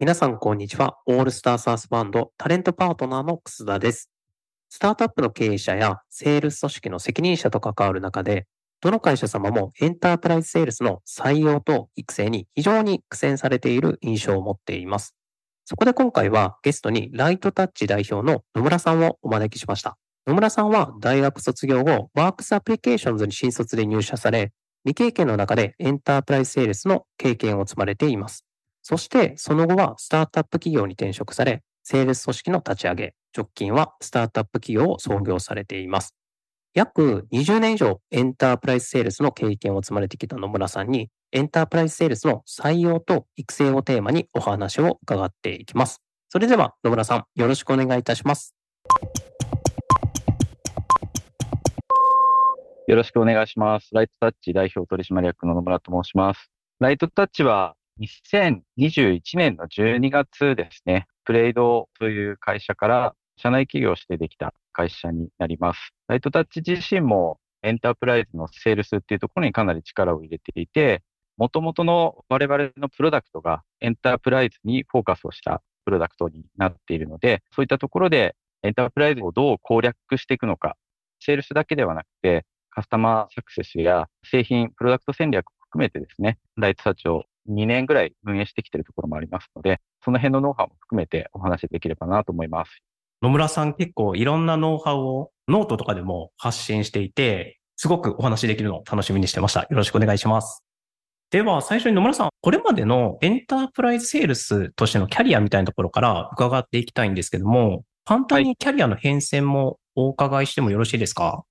皆さん、こんにちは。 ALL STAR SAAS FUND タレントパートナーの楠田です。スタートアップの経営者やセールス組織の責任者と関わる中で、どの会社様もエンタープライズセールスの採用と育成に非常に苦戦されている印象を持っています。そこで今回はゲストに RightTouch 代表の野村さんをお招きしました。野村さんは大学卒業後、ワークスアプリケーションズに新卒で入社され、未経験の中でエンタープライズセールスの経験を積まれています。そして、その後はスタートアップ企業に転職され、セールス組織の立ち上げ、直近はスタートアップ企業を創業されています。約20年以上エンタープライズセールスの経験を積まれてきた野村さんに、エンタープライズセールスの採用と育成をテーマにお話を伺っていきます。それでは野村さん、よろしくお願いいたします。よろしくお願いします。ライトタッチ代表取締役の野村と申します。ライトタッチは2021年の12月ですね、プレイドという会社から社内企業してできた会社になります。ライトタッチ自身もエンタープライズのセールスっていうところにかなり力を入れていて、元々の我々のプロダクトがエンタープライズにフォーカスをしたプロダクトになっているので、そういったところでエンタープライズをどう攻略していくのか、セールスだけではなくて、カスタマーサクセスや製品、プロダクト戦略を含めてですね、 RightTouch を2年ぐらい運営してきているところもありますので、その辺のノウハウも含めてお話しできればなと思います。野村さん結構いろんなノウハウをノートとかでも発信していて、すごくお話できるのを楽しみにしてました。よろしくお願いします。では最初に野村さん、これまでのエンタープライズセールスとしてのキャリアみたいなところから伺っていきたいんですけども、簡単にキャリアの変遷もお伺いしてもよろしいですか、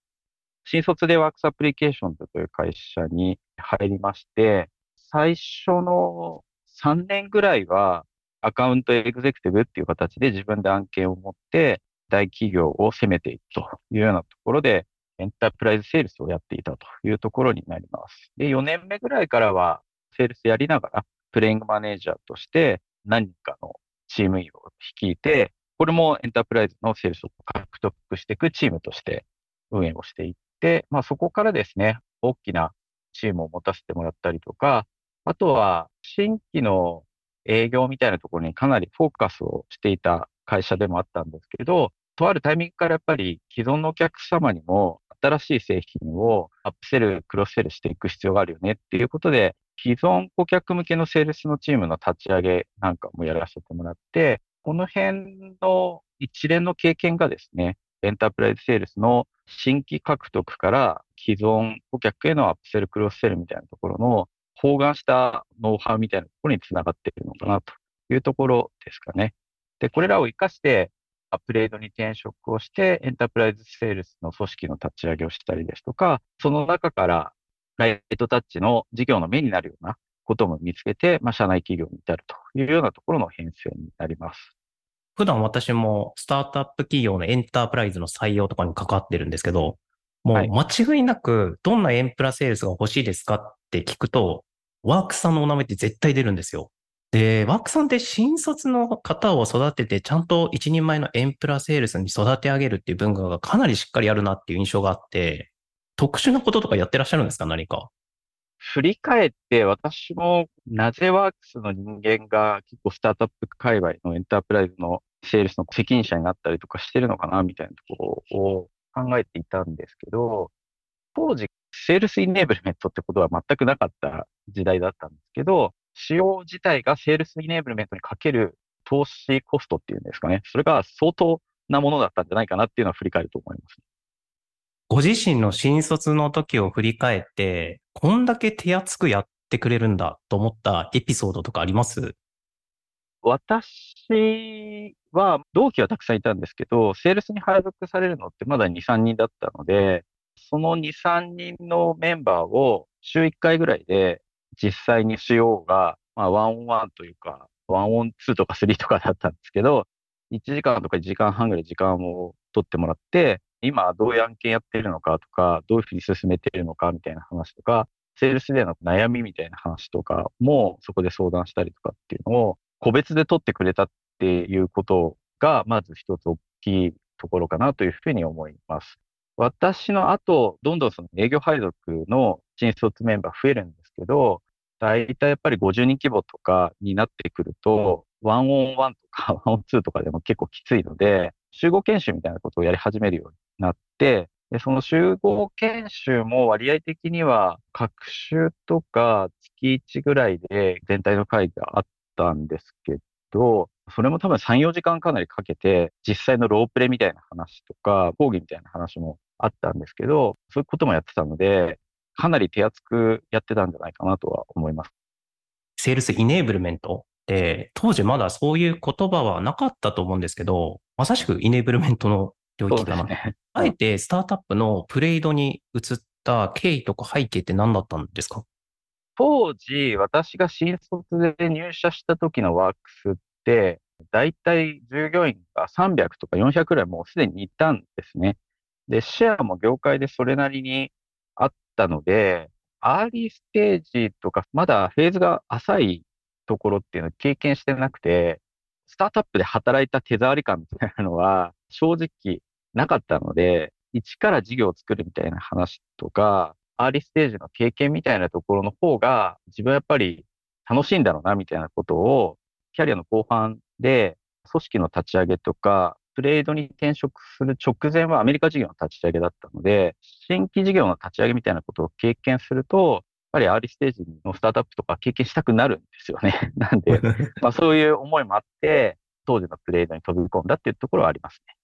新卒でワークスアプリケーションズという会社に入りまして、最初の3年ぐらいはアカウントエグゼクティブっていう形で自分で案件を持って大企業を攻めていくというようなところでエンタープライズセールスをやっていたというところになります。で、4年目ぐらいからはセールスやりながらプレイングマネージャーとして何人かのチーム員を率いて、これもエンタープライズのセールスを獲得していくチームとして運営をしていって、まあそこからですね、大きなチームを持たせてもらったりとか、あとは新規の営業みたいなところにかなりフォーカスをしていた会社でもあったんですけど、とあるタイミングからやっぱり既存のお客様にも新しい製品をアップセル、クロスセルしていく必要があるよねっていうことで、既存顧客向けのセールスのチームの立ち上げなんかもやらせてもらって、この辺の一連の経験がですね、エンタープライズセールスの新規獲得から既存顧客へのアップセル、クロスセルみたいなところの包含したノウハウみたいなところにつながっているのかなというところですかね。で、これらを活かして、アップレードに転職をして、エンタープライズセールスの組織の立ち上げをしたりですとか、その中からライトタッチの事業の目になるようなことも見つけて、まあ、社内企業に至るというようなところの変遷になります。普段私もスタートアップ企業のエンタープライズの採用とかに関わってるんですけど、もうはい間違いなくどんなエンプラセールスが欲しいですかって聞くと、ワークさんのお名前って絶対出るんですよ。で、ワークさんって新卒の方を育ててちゃんと一人前のエンプラセールスに育て上げるっていう文化がかなりしっかりあるなっていう印象があって、特殊なこととかやってらっしゃるんですか何か？振り返って、私もなぜワークスの人間が結構スタートアップ界隈のエンタープライズのセールスの責任者になったりとかしてるのかなみたいなところを考えていたんですけど、当時、セールスイネーブルメントってことは全くなかった時代だったんですけど、仕様自体がセールスイネーブルメントにかける投資コストっていうんですかね。それが相当なものだったんじゃないかなっていうのは振り返ると思います。ご自身の新卒の時を振り返って、こんだけ手厚くやってくれるんだと思ったエピソードとかあります？私は同期はたくさんいたんですけど、セールスに配属されるのってまだ2、3人だったので、その2、3人のメンバーを週1回ぐらいで実際にしようが、まあ、ワンオンワンというか、ワンオンツーとかスリーとかだったんですけど、1時間とか1時間半ぐらい時間を取ってもらって、今どういう案件やってるのかとか、どういうふうに進めてるのかみたいな話とか、セールスでの悩みみたいな話とかもそこで相談したりとかっていうのを個別で取ってくれたっていうことが、まず一つ大きいところかなというふうに思います。私の後、どんどんその営業配属の新卒メンバー増えるんですけど、大体やっぱり50人規模とかになってくると、ワンオンワンとか ワンオンツーとかでも結構きついので、集合研修みたいなことをやり始めるようになって、でその集合研修も割合的には、各週とか月1ぐらいで全体の会議があったんですけど、それも多分3、4時間かなりかけて、実際のロープレみたいな話とか、講義みたいな話もあったんですけど、そういうこともやってたので、かなり手厚くやってたんじゃないかなとは思います。セールスイネーブルメントって、当時まだそういう言葉はなかったと思うんですけど、まさしくイネーブルメントの領域だな。ね、あえてスタートアップのプレイドに移った経緯とか背景って何だったんですか？当時、私が新卒で入社した時のワークスって、だいたい従業員が300とか400くらいもうすでにいたんですね。で、シェアも業界でそれなりにあったので、アーリーステージとか、まだフェーズが浅いところっていうのを経験してなくて、スタートアップで働いた手触り感みたいなのは正直なかったので、一から事業を作るみたいな話とか、アーリーステージの経験みたいなところの方が、自分はやっぱり楽しいんだろうなみたいなことを、キャリアの後半で組織の立ち上げとか、トレードに転職する直前はアメリカ事業の立ち上げだったので、新規事業の立ち上げみたいなことを経験すると、やっぱりアーリーステージのスタートアップとか経験したくなるんですよね。なんで、まあそういう思いもあって、当時のトレードに飛び込んだっていうところはありますね。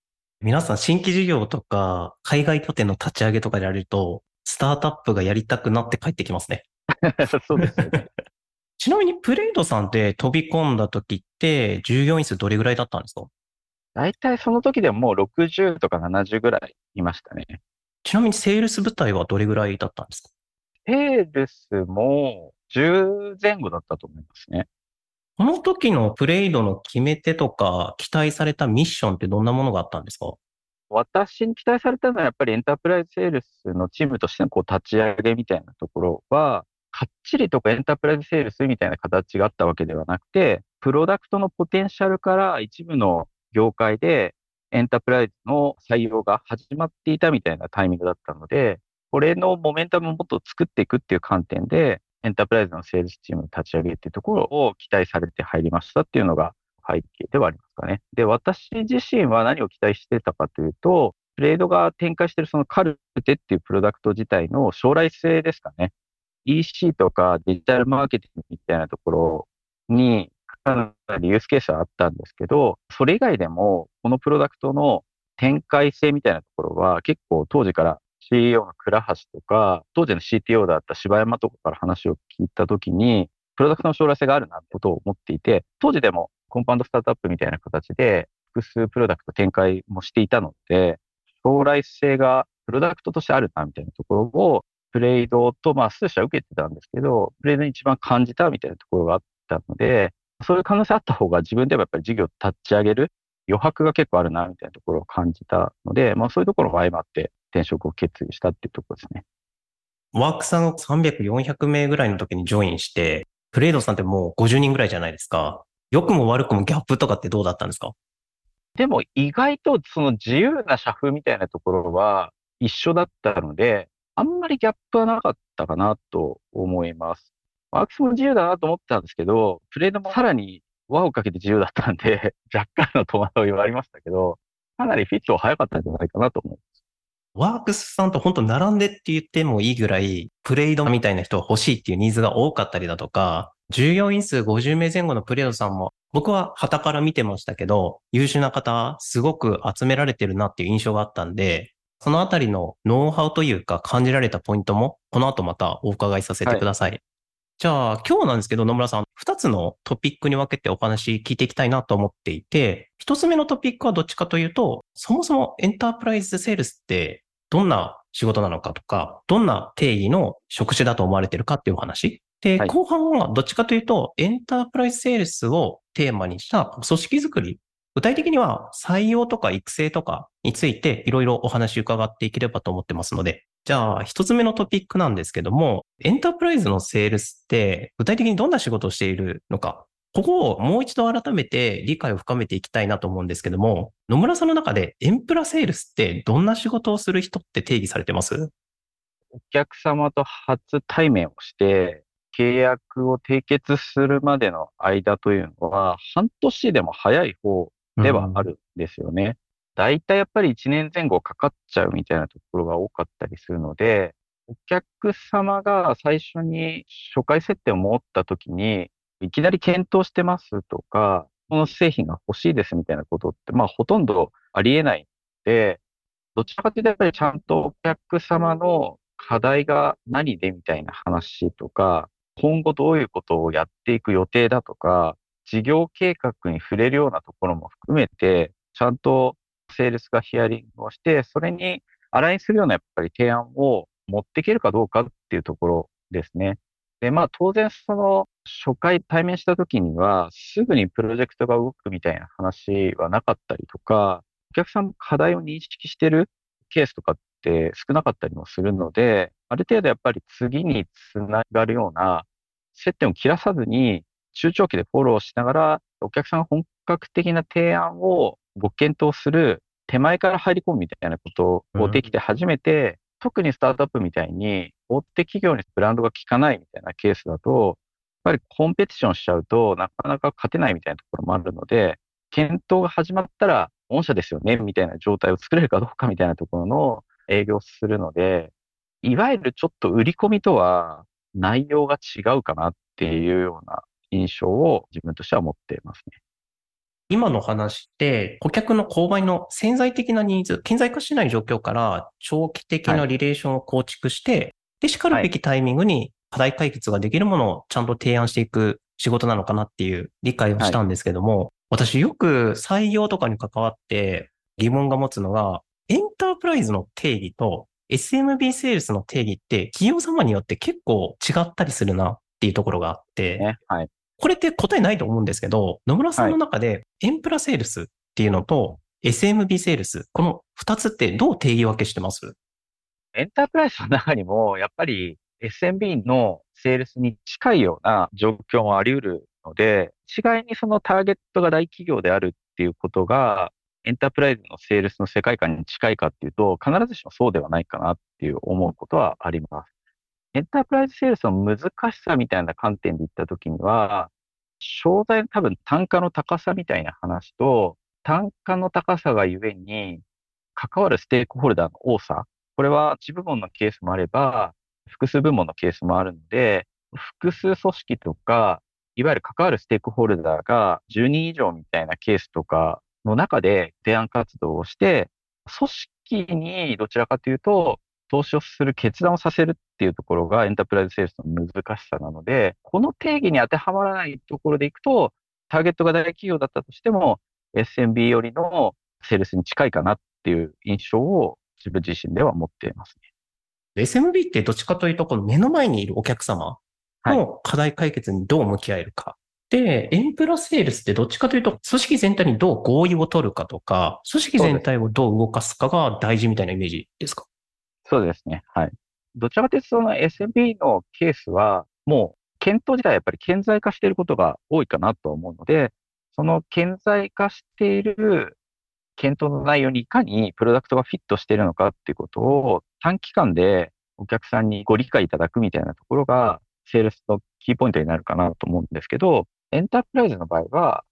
皆さん新規事業とか海外拠点の立ち上げとかでやると、スタートアップがやりたくなって帰ってきますね。そうですね。ちなみにプレイドさんって飛び込んだ時って従業員数どれぐらいだったんですか？大体その時でももう60とか70ぐらいいましたね。ちなみにセールス部隊はどれぐらいだったんですか？セールスも10前後だったと思いますね。この時のプレイドの決め手とか期待されたミッションってどんなものがあったんですか？私に期待されたのはやっぱりエンタープライズセールスのチームとしてのこう立ち上げみたいなところは、かっちりとかエンタープライズセールスみたいな形があったわけではなくて、プロダクトのポテンシャルから一部の業界でエンタープライズの採用が始まっていたみたいなタイミングだったので、これのモメンタムをもっと作っていくっていう観点で、エンタープライズのセールスチームの立ち上げっていうところを期待されて入りましたっていうのが背景ではありますかね。で、私自身は何を期待してたかというと、トレードが展開しているそのカルテっていうプロダクト自体の将来性ですかね。EC とかデジタルマーケティングみたいなところにかなりユースケースはあったんですけど、それ以外でも、このプロダクトの展開性みたいなところは結構当時から CEO の倉橋とか、当時の CTO だった柴山とかから話を聞いたときに、プロダクトの将来性があるなことを思っていて、当時でもコンパウンドスタートアップみたいな形で複数プロダクト展開もしていたので、将来性がプロダクトとしてあるなみたいなところを、プレイドと、まあ、数社受けてたんですけど、プレイドに一番感じたみたいなところがあったので、そういう可能性あった方が自分でもやっぱり事業を立ち上げる余白が結構あるな、みたいなところを感じたので、まあそういうところが相まって転職を決意したっていうところですね。ワークさん300、400名ぐらいの時にジョインして、プレイドさんってもう50人ぐらいじゃないですか。良くも悪くもギャップとかってどうだったんですか？でも意外とその自由な社風みたいなところは一緒だったので、あんまりギャップはなかったかなと思います。ワークスも自由だなと思ってたんですけど、プレードもさらに輪をかけて自由だったんで、若干の戸惑いはありましたけど、かなりフィットは早かったんじゃないかなと思います。ワークスさんと本当並んでって言ってもいいぐらい、プレイドみたいな人が欲しいっていうニーズが多かったりだとか、従業員数50名前後のプレイドさんも、僕は旗から見てましたけど、優秀な方、すごく集められてるなっていう印象があったんで、そのあたりのノウハウというか感じられたポイントも、この後またお伺いさせてください。はいじゃあ、今日なんですけど、野村さん、二つのトピックに分けてお話聞いていきたいなと思っていて、一つ目のトピックはどっちかというと、そもそもエンタープライズセールスってどんな仕事なのかとか、どんな定義の職種だと思われてるかっていうお話。で、はい、後半はどっちかというと、エンタープライズセールスをテーマにした組織づくり。具体的には採用とか育成とかについていろいろお話伺っていければと思ってますので、じゃあ、一つ目のトピックなんですけども、エンタープライズのセールスって具体的にどんな仕事をしているのか、ここをもう一度改めて理解を深めていきたいなと思うんですけども、野村さんの中でエンプラセールスってどんな仕事をする人って定義されてます？お客様と初対面をして、契約を締結するまでの間というのは、半年でも早い方ではあるんですよね。大体やっぱり1年前後かかっちゃうみたいなところが多かったりするので、お客様が最初に初回設定を持った時に、いきなり検討してますとか、この製品が欲しいですみたいなことって、まあほとんどありえないんで、どちらかというとやっぱりちゃんとお客様の課題が何でみたいな話とか、今後どういうことをやっていく予定だとか、事業計画に触れるようなところも含めて、ちゃんとセールスがヒアリングをして、それにアラインするようなやっぱり提案を持っていけるかどうかっていうところですね。で、まあ当然その初回対面した時にはすぐにプロジェクトが動くみたいな話はなかったりとか、お客さんも課題を認識してるケースとかって少なかったりもするので、ある程度やっぱり次につながるような接点を切らさずに中長期でフォローしながらお客さんが本格的な提案をご検討する手前から入り込むみたいなことをできて初めて、特にスタートアップみたいに、大手企業にブランドが効かないみたいなケースだと、やっぱりコンペティションしちゃうとなかなか勝てないみたいなところもあるので、検討が始まったら、御社ですよね、みたいな状態を作れるかどうかみたいなところの営業するので、いわゆるちょっと売り込みとは内容が違うかなっていうような印象を自分としては持っていますね。今の話って、顧客の購買の潜在的なニーズ、顕在化しない状況から長期的なリレーションを構築して、はい、で、しかるべきタイミングに課題解決ができるものをちゃんと提案していく仕事なのかなっていう理解をしたんですけども、はい、私よく採用とかに関わって疑問が持つのが、エンタープライズの定義と SMB セールスの定義って企業様によって結構違ったりするなっていうところがあって、ねはい、これって答えないと思うんですけど、野村さんの中で、エンプラセールスっていうのと、SMB セールス、この二つってどう定義分けしてます？エンタープライズの中にも、やっぱり SMB のセールスに近いような状況もあり得るので、違いにそのターゲットが大企業であるっていうことが、エンタープライズのセールスの世界観に近いかっていうと、必ずしもそうではないかなっていう思うことはあります。エンタープライズセールスの難しさみたいな観点で言ったときには、商材の多分単価の高さみたいな話と、単価の高さがゆえに、関わるステークホルダーの多さ。これは一部門のケースもあれば、複数部門のケースもあるので、複数組織とか、いわゆる関わるステークホルダーが10人以上みたいなケースとかの中で提案活動をして、組織にどちらかというと、投資をする決断をさせるっていうところがエンタープライズセールスの難しさなので、この定義に当てはまらないところでいくと、ターゲットが大企業だったとしても、SMB よりのセールスに近いかなっていう印象を自分自身では持っていますね。SMB ってどっちかというと、この目の前にいるお客様の課題解決にどう向き合えるか。で、エンプラセールスってどっちかというと、組織全体にどう合意を取るかとか、組織全体をどう動かすかが大事みたいなイメージですか？そうですね。はい。どちらかというと、その SMB のケースは、もう、検討自体はやっぱり顕在化していることが多いかなと思うので、その顕在化している検討の内容にいかにプロダクトがフィットしているのかっていうことを短期間でお客さんにご理解いただくみたいなところが、セールスのキーポイントになるかなと思うんですけど、エンタープライズの場合は、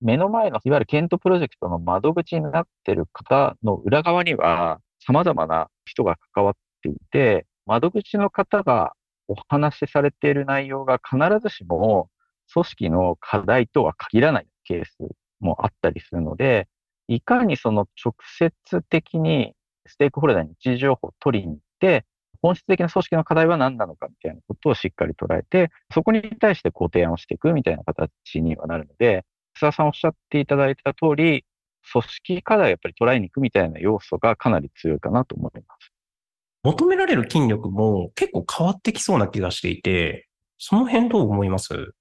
目の前のいわゆる検討プロジェクトの窓口になっている方の裏側には、様々な人が関わっていて、窓口の方がお話しされている内容が必ずしも組織の課題とは限らないケースもあったりするので、いかにその直接的にステークホルダーに一時情報を取りに行って、本質的な組織の課題は何なのかみたいなことをしっかり捉えて、そこに対してご提案をしていくみたいな形にはなるので、須田さんおっしゃっていただいた通り、組織課題をやっぱり捉えに行くみたいな要素がかなり強いかなと思います。求められる筋力も結構変わってきそうな気がしていて、その辺どう思います？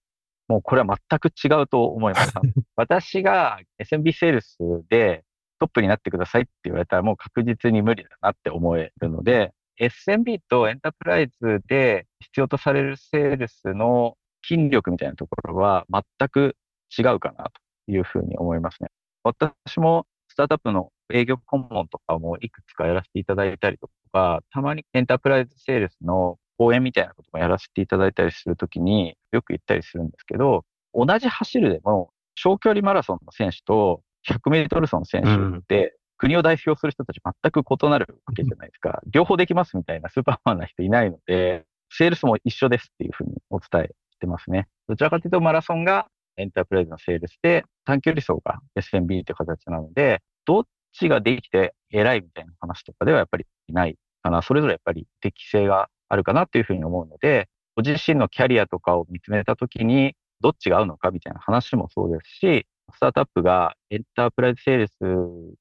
もうこれは全く違うと思います。私が SMB セールスでトップになってくださいって言われたらもう確実に無理だなって思えるので、SMB とエンタープライズで必要とされるセールスの筋力みたいなところは全く違うかなというふうに思いますね。私もスタートアップの営業顧問とかもいくつかやらせていただいたりとか、たまにエンタープライズセールスの講演みたいなこともやらせていただいたりするときによく言ったりするんですけど、同じ走るでも長距離マラソンの選手と100メートル走の選手って国を代表する人たち全く異なるわけじゃないですか。両方できますみたいなスーパーマンな人いないので、セールスも一緒ですっていうふうにお伝えしてますね。どちらかというとマラソンがエンタープライズのセールスで、短距離走が SMB という形なので、どっちができて偉いみたいな話とかではやっぱりないかな。それぞれやっぱり適性があるかなというふうに思うので、ご自身のキャリアとかを見つめたときに、どっちが合うのかみたいな話もそうですし、スタートアップがエンタープライズセールス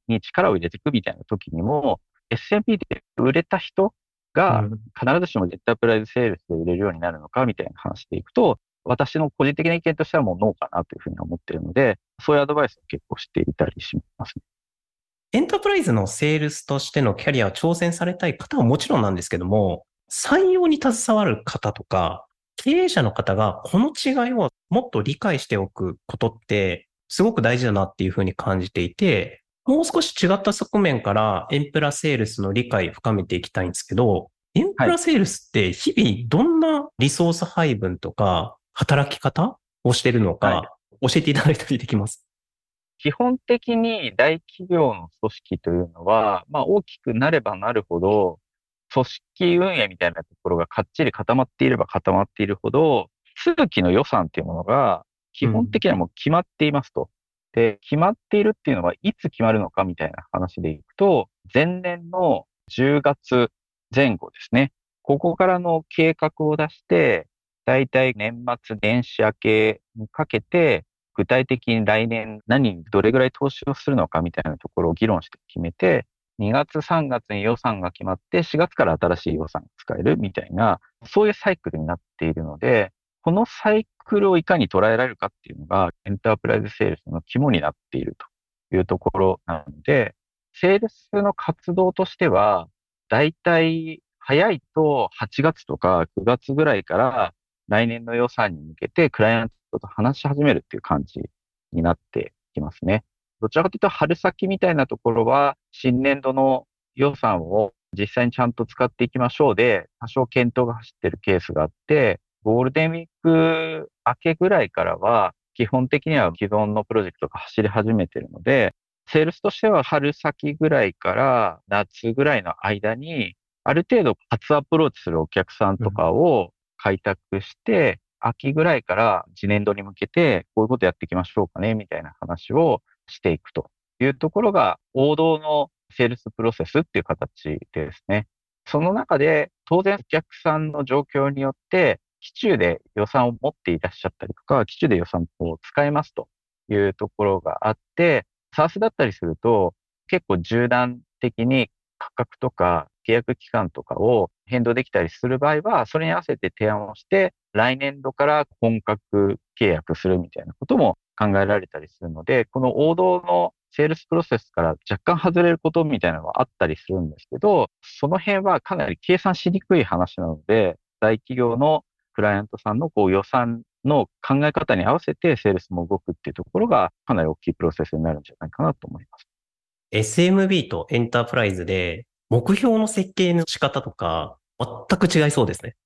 に力を入れていくみたいな時にも、SMP で売れた人が必ずしもエンタープライズセールスで売れるようになるのかみたいな話でいくと、私の個人的な意見としてはもうノーかなというふうに思っているので、そういうアドバイスを結構していたりしますね。エンタープライズのセールスとしてのキャリアを挑戦されたい方はもちろんなんですけども、採用に携わる方とか、経営者の方がこの違いをもっと理解しておくことってすごく大事だなっていうふうに感じていて、もう少し違った側面からエンプラセールスの理解を深めていきたいんですけど、エンプラセールスって日々どんなリソース配分とか働き方をしてるのか、教えていただいたりできます？基本的に大企業の組織というのは、まあ大きくなればなるほど、組織運営みたいなところがかっちり固まっていれば固まっているほど、通期の予算っていうものが基本的にはもう決まっていますと。で、決まっているっていうのはいつ決まるのかみたいな話でいくと、前年の10月前後ですね。ここからの計画を出して、だいたい年末年始明けにかけて、具体的に来年何にどれぐらい投資をするのかみたいなところを議論して決めて、2月3月に予算が決まって、4月から新しい予算が使えるみたいな、そういうサイクルになっているので、このサイクルをいかに捉えられるかっていうのが、エンタープライズセールスの肝になっているというところなので、セールスの活動としては、だいたい早いと8月とか9月ぐらいから来年の予算に向けてクライアントと話し始めるっていう感じになってきますね。どちらかというと春先みたいなところは新年度の予算を実際にちゃんと使っていきましょうで、多少検討が走ってるケースがあって、ゴールデンウィーク明けぐらいからは、基本的には既存のプロジェクトが走り始めているので、セールスとしては春先ぐらいから夏ぐらいの間に、ある程度初アプローチするお客さんとかを開拓して、秋ぐらいから次年度に向けてこういうことやっていきましょうかね、みたいな話をしていくというところが王道のセールスプロセスっていう形ですね。その中で当然お客さんの状況によって基中で予算を持っていらっしゃったりとか、基中で予算を使えますというところがあって、サースだったりすると、結構縦断的に価格とか契約期間とかを変動できたりする場合は、それに合わせて提案をして、来年度から本格契約するみたいなことも考えられたりするので、この王道のセールスプロセスから若干外れることみたいなのはあったりするんですけど、その辺はかなり計算しにくい話なので、大企業のクライアントさんのこう予算の考え方に合わせてセールスも動くっていうところがかなり大きいプロセスになるんじゃないかなと思います。SMB とエンタープライズで目標の設計の仕方とか全く違いそうですね。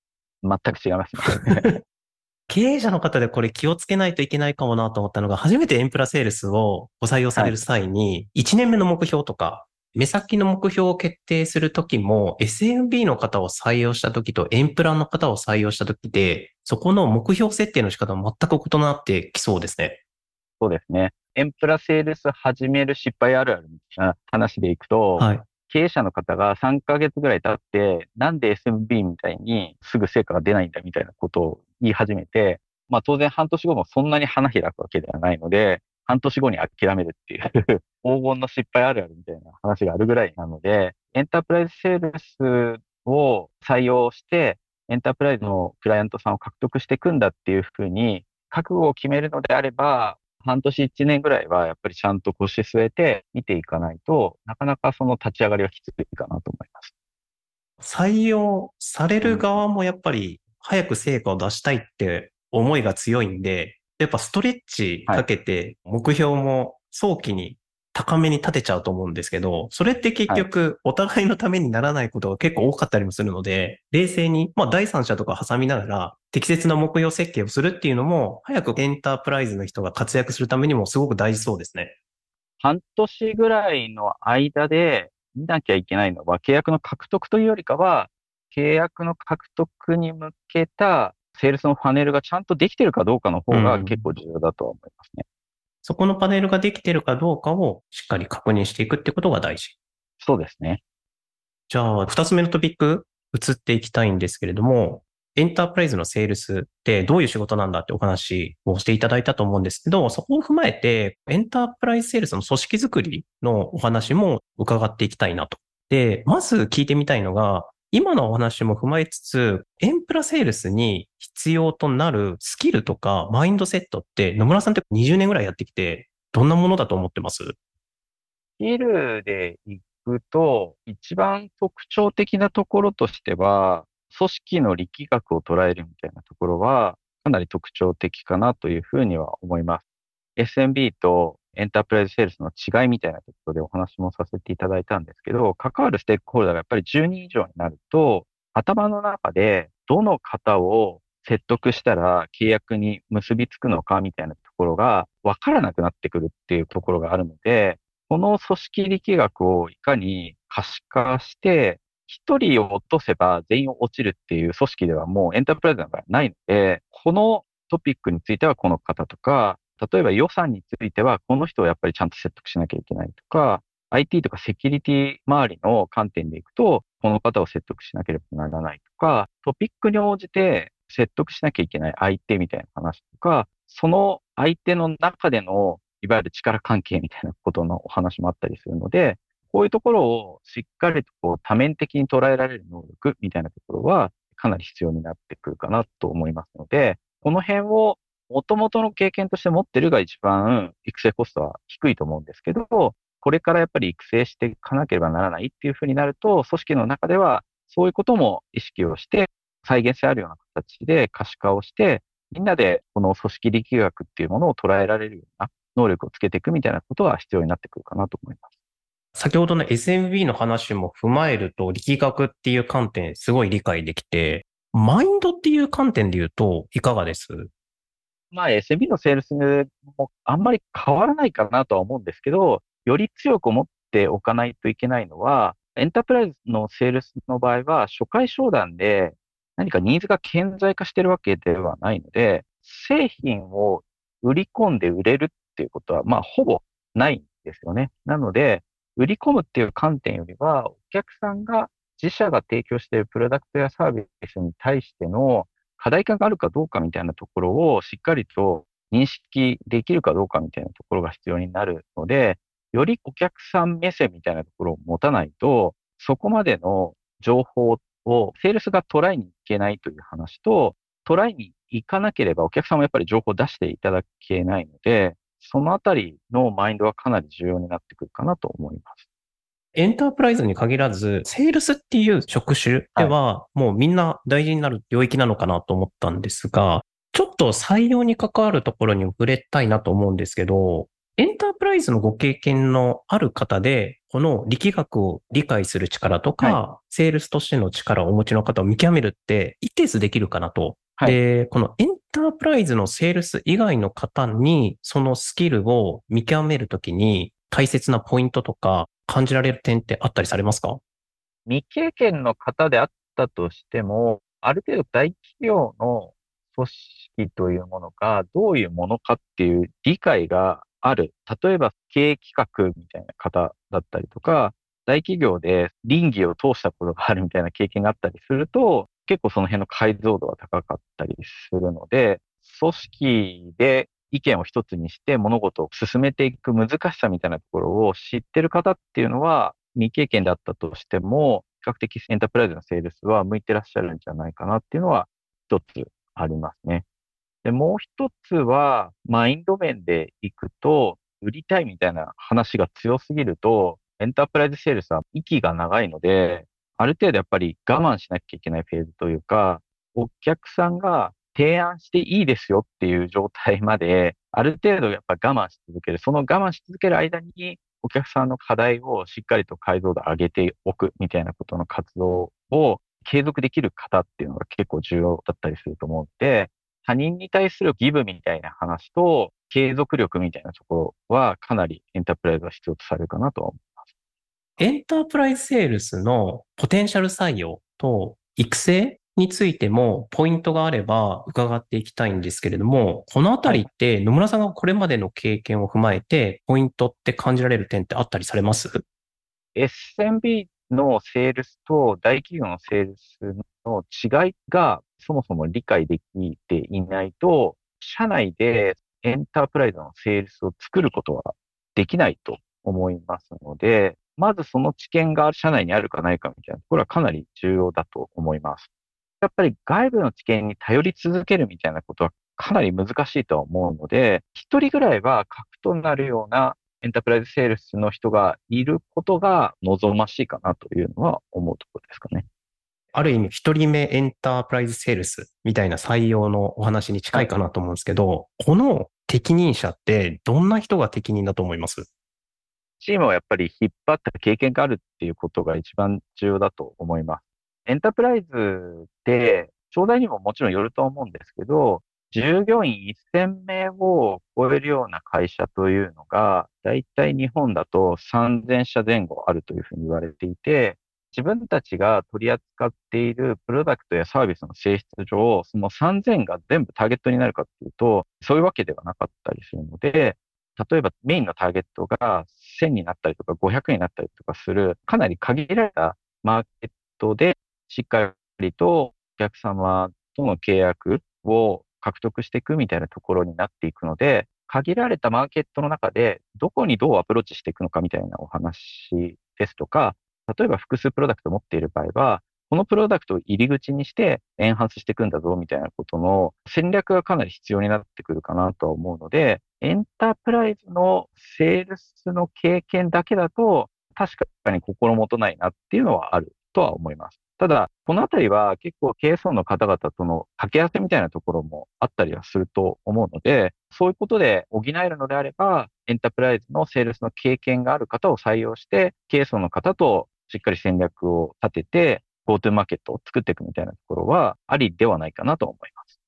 全く違いますね。経営者の方でこれ気をつけないといけないかもなと思ったのが、初めてエンプラセールスをご採用される際に、1年目の目標とか、目先の目標を決定するときも、SMB の方を採用したときとエンプランの方を採用したときで、そこの目標設定の仕方も全く異なってきそうですね。そうですね。エンプラセールス始める失敗あるあるみたいな話でいくと、はい、経営者の方が3ヶ月ぐらい経って、なんで SMB みたいにすぐ成果が出ないんだみたいなことを言い始めて、まあ当然半年後もそんなに花開くわけではないので、半年後に諦めるっていう 黄金の失敗あるあるみたいな話があるぐらいなので、エンタープライズセールスを採用して、エンタープライズのクライアントさんを獲得していくんだっていうふうに、覚悟を決めるのであれば、半年一年ぐらいはやっぱりちゃんと腰据えて見ていかないとなかなかその立ち上がりはきついかなと思います。採用される側もやっぱり早く成果を出したいって思いが強いんで、やっぱストレッチかけて目標も早期に高めに立てちゃうと思うんですけど、それって結局お互いのためにならないことが結構多かったりもするので、冷静に、まあ第三者とか挟みながら適切な目標設計をするっていうのも、早くエンタープライズの人が活躍するためにもすごく大事そうですね。半年ぐらいの間で見なきゃいけないのは、契約の獲得というよりかは、契約の獲得に向けたセールスのパネルがちゃんとできてるかどうかの方が結構重要だとは思いますね。そこのパネルができてるかどうかをしっかり確認していくってことが大事。そうですね。じゃあ、二つ目のトピック移っていきたいんですけれども、エンタープライズのセールスってどういう仕事なんだってお話をしていただいたと思うんですけど、そこを踏まえて、エンタープライズセールスの組織づくりのお話も伺っていきたいなと。で、まず聞いてみたいのが、今のお話も踏まえつつ、エンプラセールスに必要となるスキルとかマインドセットって野村さんって20年ぐらいやってきて、どんなものだと思ってます？スキルでいくと、一番特徴的なところとしては、組織の力学を捉えるみたいなところは、かなり特徴的かなというふうには思います。SMB とエンタープライズセールスの違いみたいなところでお話もさせていただいたんですけど、関わるステークホルダーがやっぱり10人以上になると、頭の中でどの方を説得したら契約に結びつくのかみたいなところが分からなくなってくるっていうところがあるので、この組織力学をいかに可視化して、一人を落とせば全員落ちるっていう組織ではもうエンタープライズの場合ないので、このトピックについてはこの方とか、例えば予算については、この人をやっぱりちゃんと説得しなきゃいけないとか、IT とかセキュリティ周りの観点でいくと、この方を説得しなければならないとか、トピックに応じて説得しなきゃいけない相手みたいな話とか、その相手の中での、いわゆる力関係みたいなことのお話もあったりするので、こういうところをしっかりとこう多面的に捉えられる能力みたいなところはかなり必要になってくるかなと思いますので、この辺を元々の経験として持ってるが一番育成コストは低いと思うんですけど、これからやっぱり育成していかなければならないっていうふうになると、組織の中ではそういうことも意識をして、再現性あるような形で可視化をして、みんなでこの組織力学っていうものを捉えられるような能力をつけていくみたいなことは必要になってくるかなと思います。先ほどの SMB の話も踏まえると、力学っていう観点すごい理解できて、マインドっていう観点で言うといかがです？まあ SMB のセールスもあんまり変わらないかなとは思うんですけど、より強く思っておかないといけないのは、エンタープライズのセールスの場合は、初回商談で何かニーズが顕在化してるわけではないので、製品を売り込んで売れるっていうことは、まあ、ほぼないんですよね。なので、売り込むっていう観点よりは、お客さんが自社が提供しているプロダクトやサービスに対しての課題感があるかどうかみたいなところをしっかりと認識できるかどうかみたいなところが必要になるので、よりお客さん目線みたいなところを持たないと、そこまでの情報をセールスがトライに行けないという話と、トライに行かなければお客さんもやっぱり情報を出していただけないので、そのあたりのマインドはかなり重要になってくるかなと思います。エンタープライズに限らず、セールスっていう職種では、もうみんな大事になる領域なのかなと思ったんですが、ちょっと採用に関わるところに触れたいなと思うんですけど、エンタープライズのご経験のある方で、この力学を理解する力とか、はい、セールスとしての力をお持ちの方を見極めるって一定数できるかなと。はい、で、このエンタープライズのセールス以外の方に、そのスキルを見極めるときに大切なポイントとか、感じられる点ってあったりされますか？未経験の方であったとしても、ある程度大企業の組織というものがどういうものかっていう理解がある。例えば経営企画みたいな方だったりとか、大企業で倫理を通したことがあるみたいな経験があったりすると、結構その辺の解像度は高かったりするので、組織で意見を一つにして物事を進めていく難しさみたいなところを知ってる方っていうのは未経験だったとしても、比較的エンタープライズのセールスは向いてらっしゃるんじゃないかなっていうのは一つありますね。で、もう一つは、マインド面でいくと、売りたいみたいな話が強すぎると、エンタープライズセールスは息が長いので、ある程度やっぱり我慢しなきゃいけないフェーズというか、お客さんが提案していいですよっていう状態まで、ある程度やっぱ我慢し続ける。その我慢し続ける間に、お客さんの課題をしっかりと解像度上げておくみたいなことの活動を継続できる方っていうのが結構重要だったりすると思うので、他人に対するギブみたいな話と継続力みたいなところはかなりエンタープライズは必要とされるかなと思います。エンタープライズセールスのポテンシャル採用と育成についてもポイントがあれば伺っていきたいんですけれども、このあたりって野村さんがこれまでの経験を踏まえてポイントって感じられる点ってあったりされます ?SMB のセールスと大企業のセールスの違いがそもそも理解できていないと、社内でエンタープライズのセールスを作ることはできないと思いますので、まずその知見が社内にあるかないかみたいなところはかなり重要だと思います。やっぱり外部の知見に頼り続けるみたいなことはかなり難しいとは思うので、一人ぐらいは核となるようなエンタープライズセールスの人がいることが望ましいかなというのは思うところですかね。ある意味、一人目エンタープライズセールスみたいな採用のお話に近いかなと思うんですけど、はい、この適任者ってどんな人が適任だと思います？チームをやっぱり引っ張った経験があるっていうことが一番重要だと思います。エンタープライズって、商材にももちろんよると思うんですけど、従業員1000名を超えるような会社というのが、だいたい日本だと3000社前後あるというふうに言われていて、自分たちが取り扱っているプロダクトやサービスの性質上、その3000が全部ターゲットになるかっていうと、そういうわけではなかったりするので、例えばメインのターゲットが1000になったりとか500になったりとかする、かなり限られたマーケットでしっかりとお客様との契約を獲得していくみたいなところになっていくので、限られたマーケットの中でどこにどうアプローチしていくのかみたいなお話ですとか、例えば複数プロダクトを持っている場合は、このプロダクトを入り口にしてエンハンスしていくんだぞみたいなことの戦略がかなり必要になってくるかなとは思うので、エンタープライズのセールスの経験だけだと確かに心もとないなっていうのはあるとは思います。ただ、このあたりは結構経営層の方々との掛け合わせみたいなところもあったりはすると思うので、そういうことで補えるのであれば、エンタープライズのセールスの経験がある方を採用して、経営層の方としっかり戦略を立てて、GoTo マーケットを作っていくみたいなところはありではないかなと思います。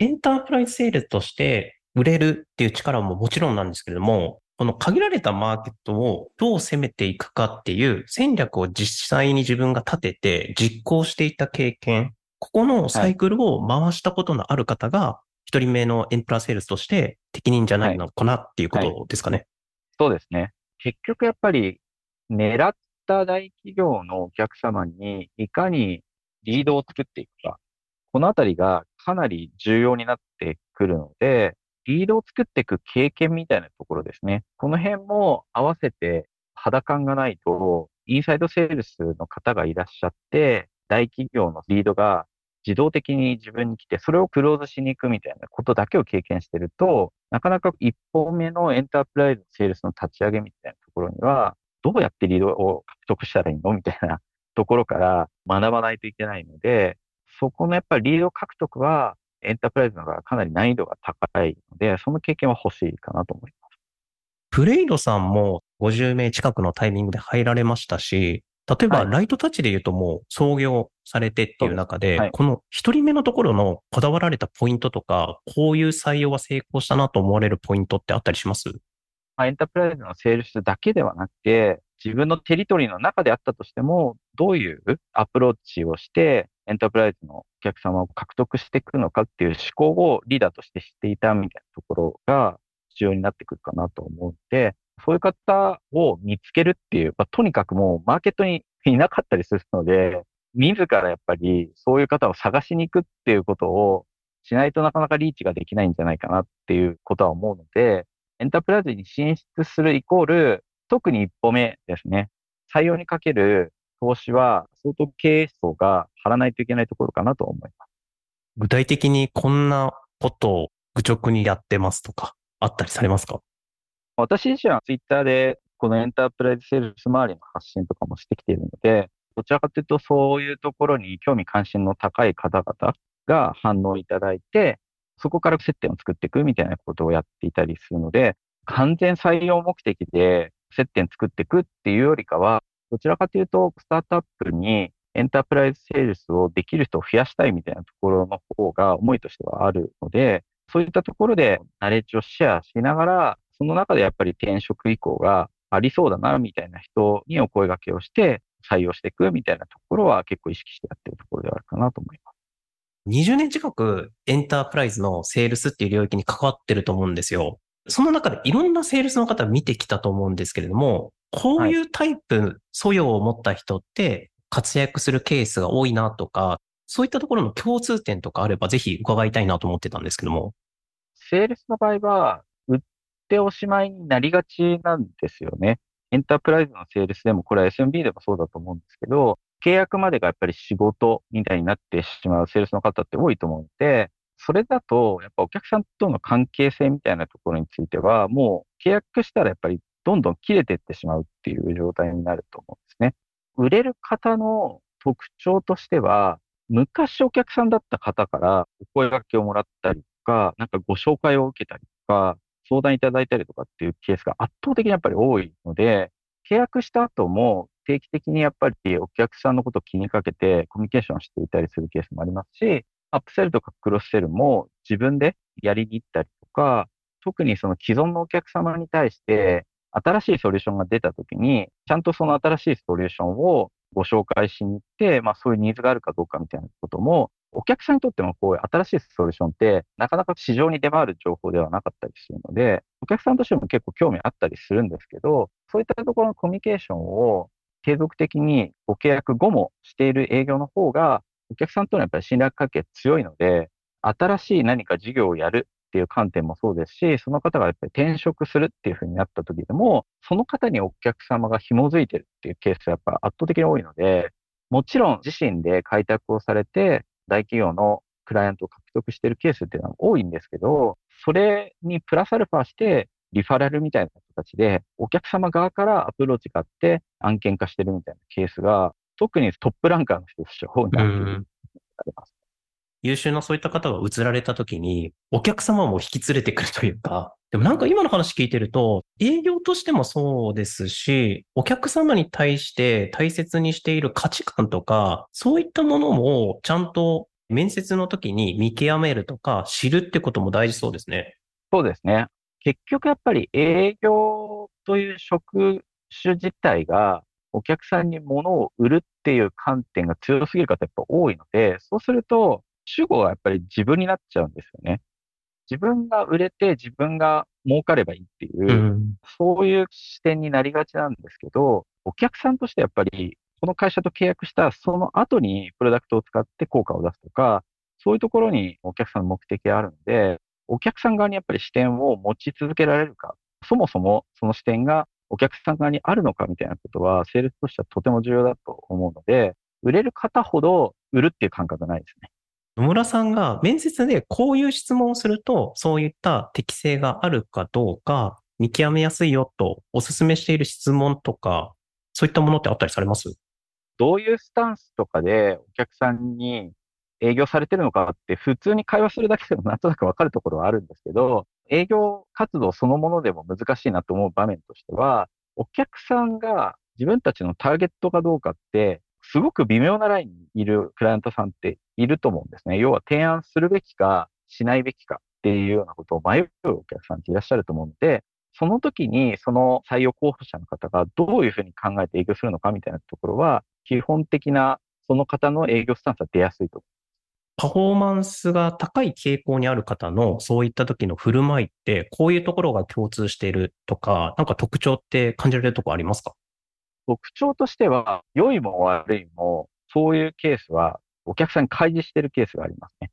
エンタープライズセールスとして売れるっていう力ももちろんなんですけれども、この限られたマーケットをどう攻めていくかっていう戦略を実際に自分が立てて実行していた経験、ここのサイクルを回したことのある方が、一人目のエンプラセールスとして適任じゃないのかなっていうことですかね。はいはい、そうですね。結局やっぱり狙った大企業のお客様にいかにリードを作っていくか。このあたりがかなり重要になってくるので、リードを作っていく経験みたいなところですね。この辺も合わせて肌感がないと、インサイドセールスの方がいらっしゃって、大企業のリードが自動的に自分に来て、それをクローズしに行くみたいなことだけを経験してると、なかなか一歩目のエンタープライズのセールスの立ち上げみたいなところには、どうやってリードを獲得したらいいのみたいな ところから学ばないといけないので、そこのやっぱりリード獲得はエンタープライズのがかなり難易度が高いので、その経験は欲しいかなと思います。プレイドさんも50名近くのタイミングで入られましたし、例えば、ライトタッチで言うともう創業されてっていう中で、はい、この一人目のところのこだわられたポイントとか、こういう採用は成功したなと思われるポイントってあったりします？エンタープライズのセールスだけではなくて、自分のテリトリーの中であったとしても、どういうアプローチをして、エンタープライズのお客様を獲得していくのかっていう思考をリーダーとして知っていたみたいなところが必要になってくるかなと思うので、そういう方を見つけるっていう、まあ、とにかくもうマーケットにいなかったりするので、自らやっぱりそういう方を探しに行くっていうことをしないとなかなかリーチができないんじゃないかなっていうことは思うので、エンタープライズに進出するイコール、特に一歩目ですね。採用にかける投資は相当経営層が張らないといけないところかなと思います。具体的にこんなことを愚直にやってますとか、あったりされますか？私自身はツイッターでこのエンタープライズセールス周りの発信とかもしてきているので、どちらかというとそういうところに興味関心の高い方々が反応いただいて、そこから接点を作っていくみたいなことをやっていたりするので、完全採用目的で接点作っていくっていうよりかは、どちらかというと、スタートアップにエンタープライズセールスをできる人を増やしたいみたいなところの方が思いとしてはあるので、そういったところでナレッジをシェアしながら、その中でやっぱり転職以降がありそうだな、みたいな人にお声掛けをして採用していくみたいなところは結構意識してやってるところではあるかなと思います。20年近くエンタープライズのセールスっていう領域に関わってると思うんですよ。その中でいろんなセールスの方見てきたと思うんですけれども、こういうタイプ、素養を持った人って活躍するケースが多いなとか、そういったところの共通点とかあればぜひ伺いたいなと思ってたんですけども。セールスの場合は、売っておしまいになりがちなんですよね。エンタープライズのセールスでも、これは SMB でもそうだと思うんですけど、契約までがやっぱり仕事みたいになってしまうセールスの方って多いと思うので、それだと、やっぱお客さんとの関係性みたいなところについては、もう契約したらやっぱりどんどん切れていってしまうっていう状態になると思うんですね。売れる方の特徴としては、昔お客さんだった方からお声掛けをもらったりとか、なんかご紹介を受けたりとか、相談いただいたりとかっていうケースが圧倒的にやっぱり多いので、契約した後も定期的にやっぱりお客さんのことを気にかけてコミュニケーションしていたりするケースもありますし、アップセルとかクロスセルも自分でやりに行ったりとか、特にその既存のお客様に対して新しいソリューションが出たときに、ちゃんとその新しいソリューションをご紹介しに行って、まあそういうニーズがあるかどうかみたいなことも、お客さんにとってもこういう新しいソリューションってなかなか市場に出回る情報ではなかったりするので、お客さんとしても結構興味あったりするんですけど、そういったところのコミュニケーションを継続的にご契約後もしている営業の方が、お客さんとのやっぱり信頼関係強いので、新しい何か事業をやるっていう観点もそうですし、その方がやっぱり転職するっていうふうになった時でも、その方にお客様が紐づいてるっていうケースがやっぱ圧倒的に多いので、もちろん自身で開拓をされて、大企業のクライアントを獲得してるケースっていうのは多いんですけど、それにプラスアルファして、リファラルみたいな形で、お客様側からアプローチがあって案件化してるみたいなケースが、特にトップランカーの人として多いな。優秀なそういった方が移られた時に、お客様も引き連れてくるというか、でもなんか今の話聞いてると、営業としてもそうですし、お客様に対して大切にしている価値観とか、そういったものもちゃんと面接の時に見極めるとか知るってことも大事そうですね。そうですね。結局やっぱり営業という職種自体がお客さんに物を売るっていう観点が強すぎる方やっぱ多いので、そうすると主語はやっぱり自分になっちゃうんですよね。自分が売れて自分が儲かればいいっていう、うん、そういう視点になりがちなんですけど、お客さんとしてやっぱり、この会社と契約したその後にプロダクトを使って効果を出すとか、そういうところにお客さんの目的があるので、お客さん側にやっぱり視点を持ち続けられるか、そもそもその視点がお客さん側にあるのかみたいなことは、セールスとしてはとても重要だと思うので、売れる方ほど売るっていう感覚がないですね。野村さんが面接でこういう質問をすると、そういった適性があるかどうか見極めやすいよとお勧めしている質問とか、そういったものってあったりされます？どういうスタンスとかでお客さんに営業されてるのかって普通に会話するだけでもなんとなくわかるところはあるんですけど、営業活動そのものでも難しいなと思う場面としては、お客さんが自分たちのターゲットかどうかってすごく微妙なラインにいるクライアントさんっていると思うんですね。要は提案するべきか、しないべきかっていうようなことを迷うお客さんっていらっしゃると思うので、その時にその採用候補者の方がどういうふうに考えて営業するのかみたいなところは、基本的なその方の営業スタンスは出やすいとパフォーマンスが高い傾向にある方のそういった時の振る舞いって、こういうところが共通しているとか、なんか特徴って感じられるとこありますか？特徴としては、良いも悪いも、そういうケースはお客さんに開示しているケースがありますね。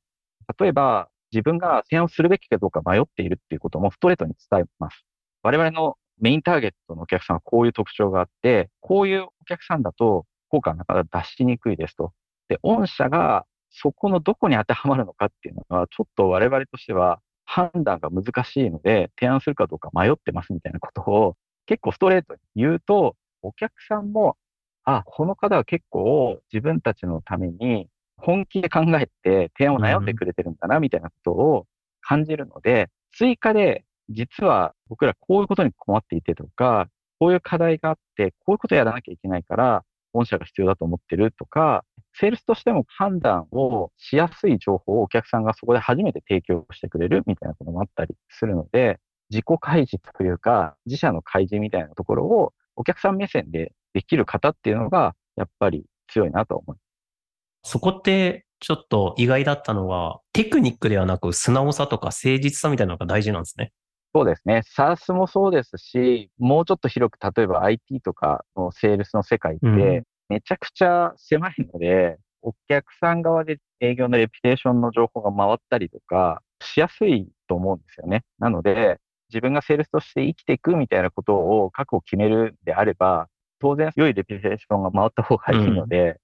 例えば、自分が提案をするべきかどうか迷っているっていうこともストレートに伝えます。我々のメインターゲットのお客さんはこういう特徴があって、こういうお客さんだと効果がなかなか出しにくいですと。で、御社がそこのどこに当てはまるのかっていうのは、ちょっと我々としては判断が難しいので、提案するかどうか迷ってますみたいなことを結構ストレートに言うと、お客さんも、あ、この方は結構自分たちのために本気で考えて提案を悩んでくれてるんだな、みたいなことを感じるので、追加で、実は僕らこういうことに困っていてとか、こういう課題があって、こういうことやらなきゃいけないから、御社が必要だと思ってるとか、セールスとしても判断をしやすい情報をお客さんがそこで初めて提供してくれるみたいなこともあったりするので、自己開示というか、自社の開示みたいなところをお客さん目線でできる方っていうのが、やっぱり強いなと思います。そこってちょっと意外だったのは、テクニックではなく素直さとか誠実さみたいなのが大事なんですね。そうですね。SARS もそうですし、もうちょっと広く、例えば IT とかのセールスの世界って、めちゃくちゃ狭いので、うん、お客さん側で営業のレピュテーションの情報が回ったりとか、しやすいと思うんですよね。なので、自分がセールスとして生きていくみたいなことを確保決めるであれば、当然良いレピュテーションが回った方がいいので、うん、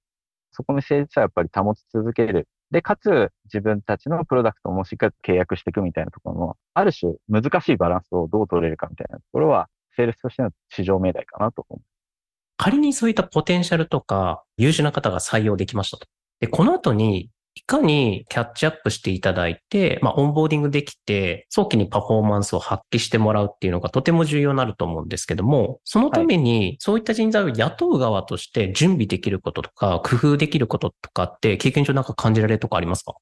そこの誠実はやっぱり保ち続ける。で、かつ自分たちのプロダクトもしっかり契約していくみたいなところの、ある種難しいバランスをどう取れるかみたいなところは、セールスとしての市場命題かなと思う。仮にそういったポテンシャルとか優秀な方が採用できましたと。で、この後にいかにキャッチアップしていただいて、まあ、オンボーディングできて、早期にパフォーマンスを発揮してもらうっていうのがとても重要になると思うんですけども、そのために、そういった人材を雇う側として準備できることとか、工夫できることとかって、経験上なんか感じられるとこありますか？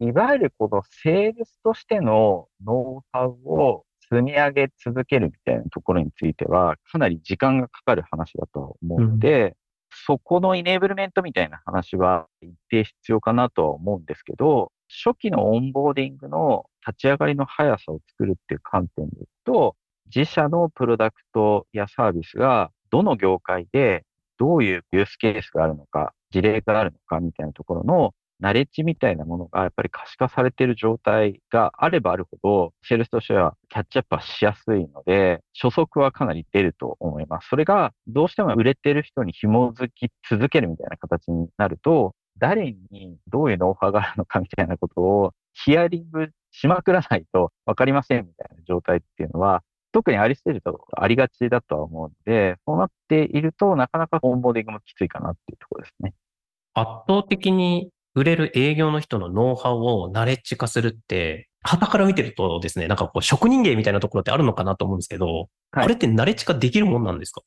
いわゆるこのセールスとしてのノウハウを積み上げ続けるみたいなところについては、かなり時間がかかる話だと思うので、うん、そこのイネーブルメントみたいな話は一定必要かなとは思うんですけど、初期のオンボーディングの立ち上がりの速さを作るっていう観点で言うと、自社のプロダクトやサービスがどの業界でどういうユースケースがあるのか、事例があるのかみたいなところのナレッジみたいなものがやっぱり可視化されている状態があればあるほど、セールスとしてはキャッチアップはしやすいので、初速はかなり出ると思います。それがどうしても売れてる人に紐づき続けるみたいな形になると、誰にどういうノウハウがあるのかみたいなことをヒアリングしまくらないとわかりませんみたいな状態っていうのは、特にありステージだとありがちだとは思うので、そうなっているとなかなかオンボーディングもきついかなっていうところですね。圧倒的に売れる営業の人のノウハウをナレッジ化するって、旗から見てるとですね、なんかこう職人芸みたいなところってあるのかなと思うんですけど、はい、これってナレッジ化できるもんなんですか？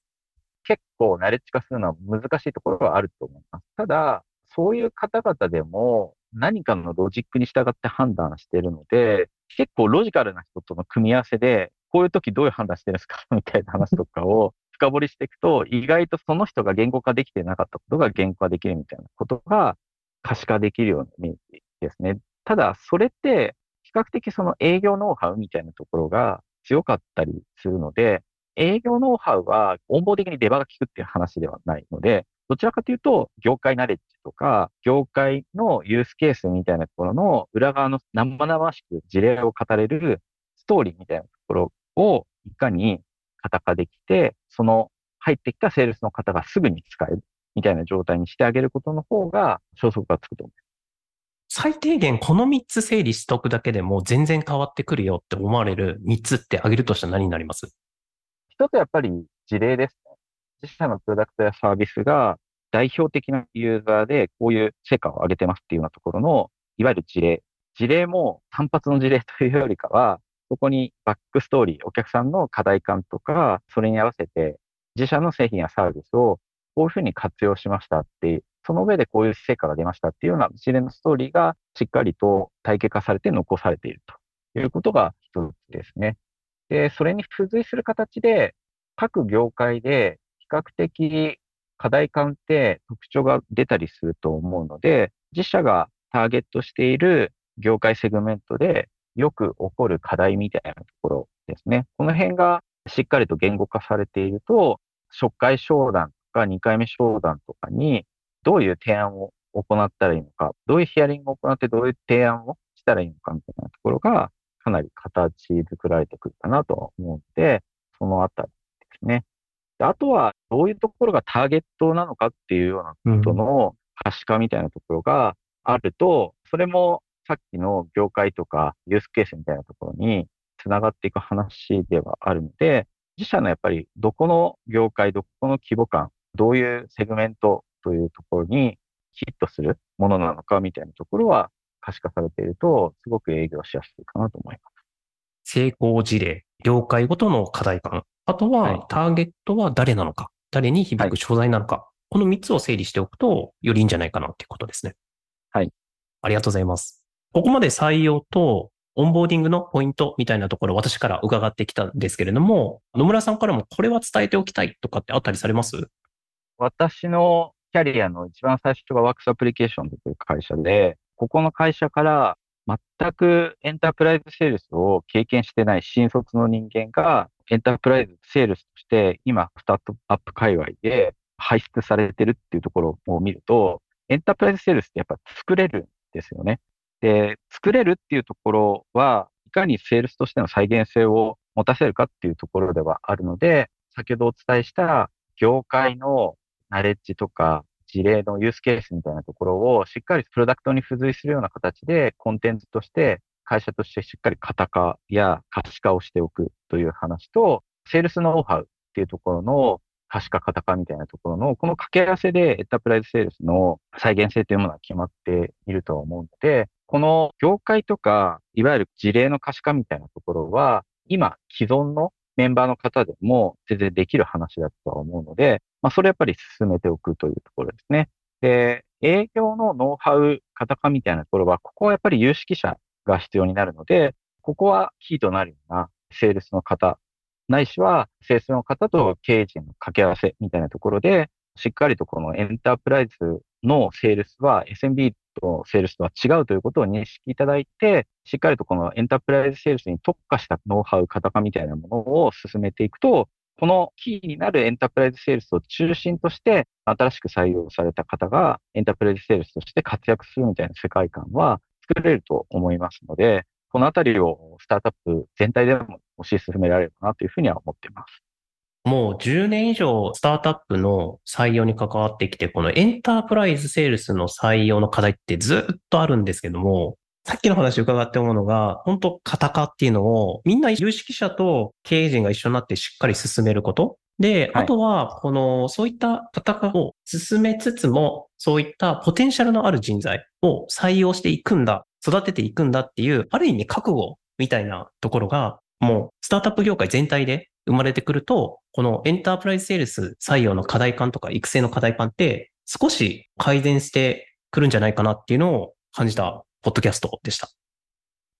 結構ナレッジ化するのは難しいところはあると思います。ただ、そういう方々でも何かのロジックに従って判断しているので、結構ロジカルな人との組み合わせで、こういう時どういう判断してるんですか？みたいな話とかを 深掘りしていくと、意外とその人が言語化できてなかったことが言語化できるみたいなことが可視化できるようなイメージですね。ただ、それって、比較的その営業ノウハウみたいなところが強かったりするので、営業ノウハウは温房的に出場が効くっていう話ではないので、どちらかというと、業界ナレッジとか、業界のユースケースみたいなところの裏側の生々しく事例を語れるストーリーみたいなところをいかに型化できて、その入ってきたセールスの方がすぐに使える。みたいな状態にしてあげることの方が消息がつくと思う。最低限この3つ整理しておくだけでも全然変わってくるよって思われる3つって挙げるとしたら何になります？一つやっぱり事例ですね。自社のプロダクトやサービスが代表的なユーザーでこういう成果を上げてますっていうようなところの、いわゆる事例。事例も単発の事例というよりかは、そこにバックストーリー、お客さんの課題感とか、それに合わせて自社の製品やサービスをこういうふうに活用しましたって、その上でこういう成果が出ましたっていうような一連のストーリーがしっかりと体系化されて残されているということが一つですね。で、それに付随する形で、各業界で比較的課題感って特徴が出たりすると思うので、自社がターゲットしている業界セグメントでよく起こる課題みたいなところですね。この辺がしっかりと言語化されていると、初回商談か2回目商談とかに、どういう提案を行ったらいいのか、どういうヒアリングを行ってどういう提案をしたらいいのかみたいなところが、かなり形作られてくるかなと思うので、そのあたりですね。あとは、どういうところがターゲットなのかっていうようなことの可視化みたいなところがあると、それもさっきの業界とかユースケースみたいなところにつながっていく話ではあるので、自社のやっぱりどこの業界、どこの規模感、どういうセグメントというところにヒットするものなのかみたいなところは可視化されていると、すごく営業しやすいかなと思います。成功事例、業界ごとの課題感、あとはいは、ターゲットは誰なのか、誰に響く商材なのか、この3つを整理しておくと、よりいいんじゃないかなっていうことですね。はい。ありがとうございます。ここまで採用と、オンボーディングのポイントみたいなところ、私から伺ってきたんですけれども、野村さんからもこれは伝えておきたいとかってあったりされます？私のキャリアの一番最初がワークスアプリケーションという会社で、ここの会社から全くエンタープライズセールスを経験してない新卒の人間が、エンタープライズセールスとして今、スタートアップ界隈で排出されてるっていうところを見ると、エンタープライズセールスってやっぱ作れるんですよね。で、作れるっていうところは、いかにセールスとしての再現性を持たせるかっていうところではあるので、先ほどお伝えした業界のナレッジとか事例のユースケースみたいなところをしっかりプロダクトに付随するような形でコンテンツとして会社としてしっかり型化や可視化をしておくという話と、セールスノウハウっていうところの可視化型化みたいなところの、この掛け合わせでエンタープライズセールスの再現性というものは決まっていると思うので、この業界とか、いわゆる事例の可視化みたいなところは、今既存のメンバーの方でも全然できる話だとは思うので、まあ、それやっぱり進めておくというところですね。で、営業のノウハウ、型化みたいなところは、ここはやっぱり有識者が必要になるので、ここはキーとなるようなセールスの方、ないしは、セールスの方と経営陣の掛け合わせみたいなところで、しっかりとこのエンタープライズのセールスは SMB とセールスとは違うということを認識いただいて、しっかりとこのエンタープライズセールスに特化したノウハウ、型化みたいなものを進めていくと、このキーになるエンタープライズセールスを中心として、新しく採用された方がエンタープライズセールスとして活躍するみたいな世界観は作れると思いますので、このあたりをスタートアップ全体でも推し進められるかなというふうには思っています。もう10年以上スタートアップの採用に関わってきて、このエンタープライズセールスの採用の課題ってずっとあるんですけども、さっきの話伺って思うのが、本当型化っていうのをみんな有識者と経営陣が一緒になってしっかり進めること。で、はいあとは、この、そういった型化を進めつつも、そういったポテンシャルのある人材を採用していくんだ、育てていくんだっていう、ある意味覚悟みたいなところが、もう、スタートアップ業界全体で生まれてくると、このエンタープライズセールス採用の課題感とか育成の課題感って少し改善してくるんじゃないかなっていうのを感じたポッドキャストでした。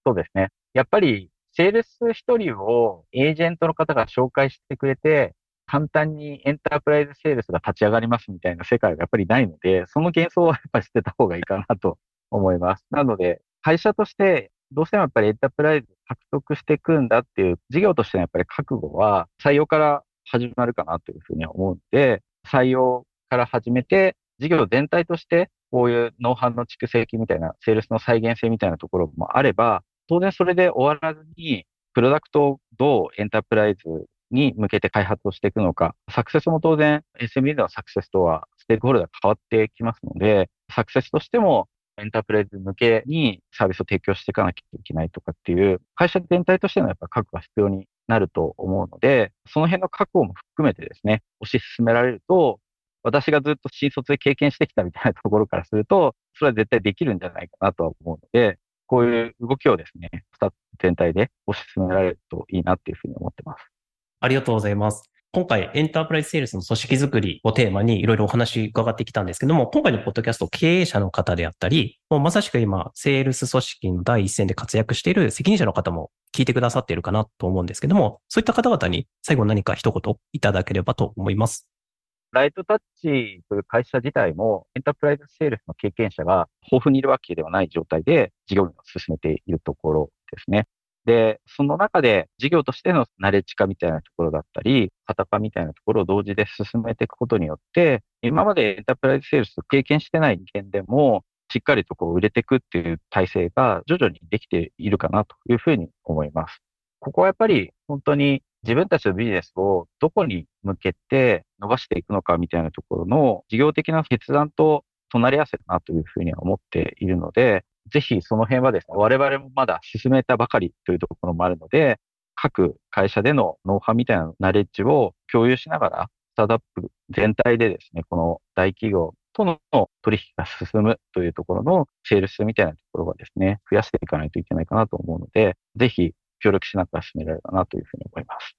そうですね。やっぱり、セールス一人をエージェントの方が紹介してくれて、簡単にエンタープライズセールスが立ち上がりますみたいな世界がやっぱりないので、その幻想はやっぱり捨てた方がいいかなと思います。なので、会社としてどうしてもやっぱりエンタープライズ獲得していくんだっていう事業としてのやっぱり覚悟は採用から始まるかなというふうには思うので、採用から始めて、事業全体としてこういうノウハウの蓄積みたいな、セールスの再現性みたいなところもあれば、当然それで終わらずに、プロダクトをどうエンタープライズに向けて開発をしていくのか、サクセスも当然 SMB でのサクセスとはステークホルダー変わってきますので、サクセスとしてもエンタープライズ向けにサービスを提供していかなきゃいけないとかっていう、会社全体としてのやっぱ覚悟が必要になると思うので、その辺の覚悟も含めてですね、推し進められると、私がずっと新卒で経験してきたみたいなところからすると、それは絶対できるんじゃないかなとは思うので、こういう動きをですね、スタッフ全体で推し進められるといいなっていうふうに思ってます。ありがとうございます。今回、エンタープライズセールスの組織づくりをテーマにいろいろお話伺ってきたんですけども、今回のポッドキャスト、経営者の方であったり、もうまさしく今、セールス組織の第一線で活躍している責任者の方も聞いてくださっているかなと思うんですけども、そういった方々に最後何か一言いただければと思います。ライトタッチという会社自体も、エンタープライズセールスの経験者が豊富にいるわけではない状態で、事業を進めているところですね。で、その中で事業としてのナレッジ化みたいなところだったり、型化みたいなところを同時で進めていくことによって、今までエンタープライズセールスを経験してない人間でも、しっかりとこう売れていくっていう体制が徐々にできているかなというふうに思います。ここはやっぱり本当に自分たちのビジネスをどこに向けて伸ばしていくのかみたいなところの事業的な決断と隣り合わせだなというふうには思っているので、ぜひその辺はですね、我々もまだ進めたばかりというところもあるので、各会社でのノウハウみたいなナレッジを共有しながら、スタートアップ全体でですね、この大企業との取引が進むというところのセールスみたいなところはですね、増やしていかないといけないかなと思うので、ぜひ協力しながら進められればなというふうに思います。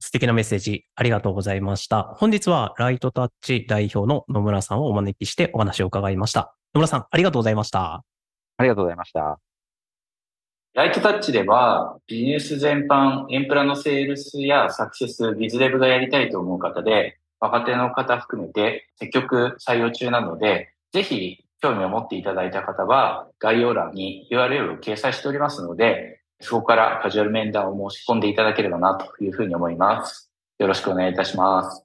素敵なメッセージありがとうございました。本日はライトタッチ代表の野村さんをお招きしてお話を伺いました。野村さん、ありがとうございました。ありがとうございました。ライトタッチでは、ビジネス全般、エンプラのセールスやサクセス、ビズデブがやりたいと思う方で、若手の方含めて積極採用中なので、ぜひ興味を持っていただいた方は、概要欄に URL を掲載しておりますので、そこからカジュアル面談を申し込んでいただければなというふうに思います。よろしくお願いいたします。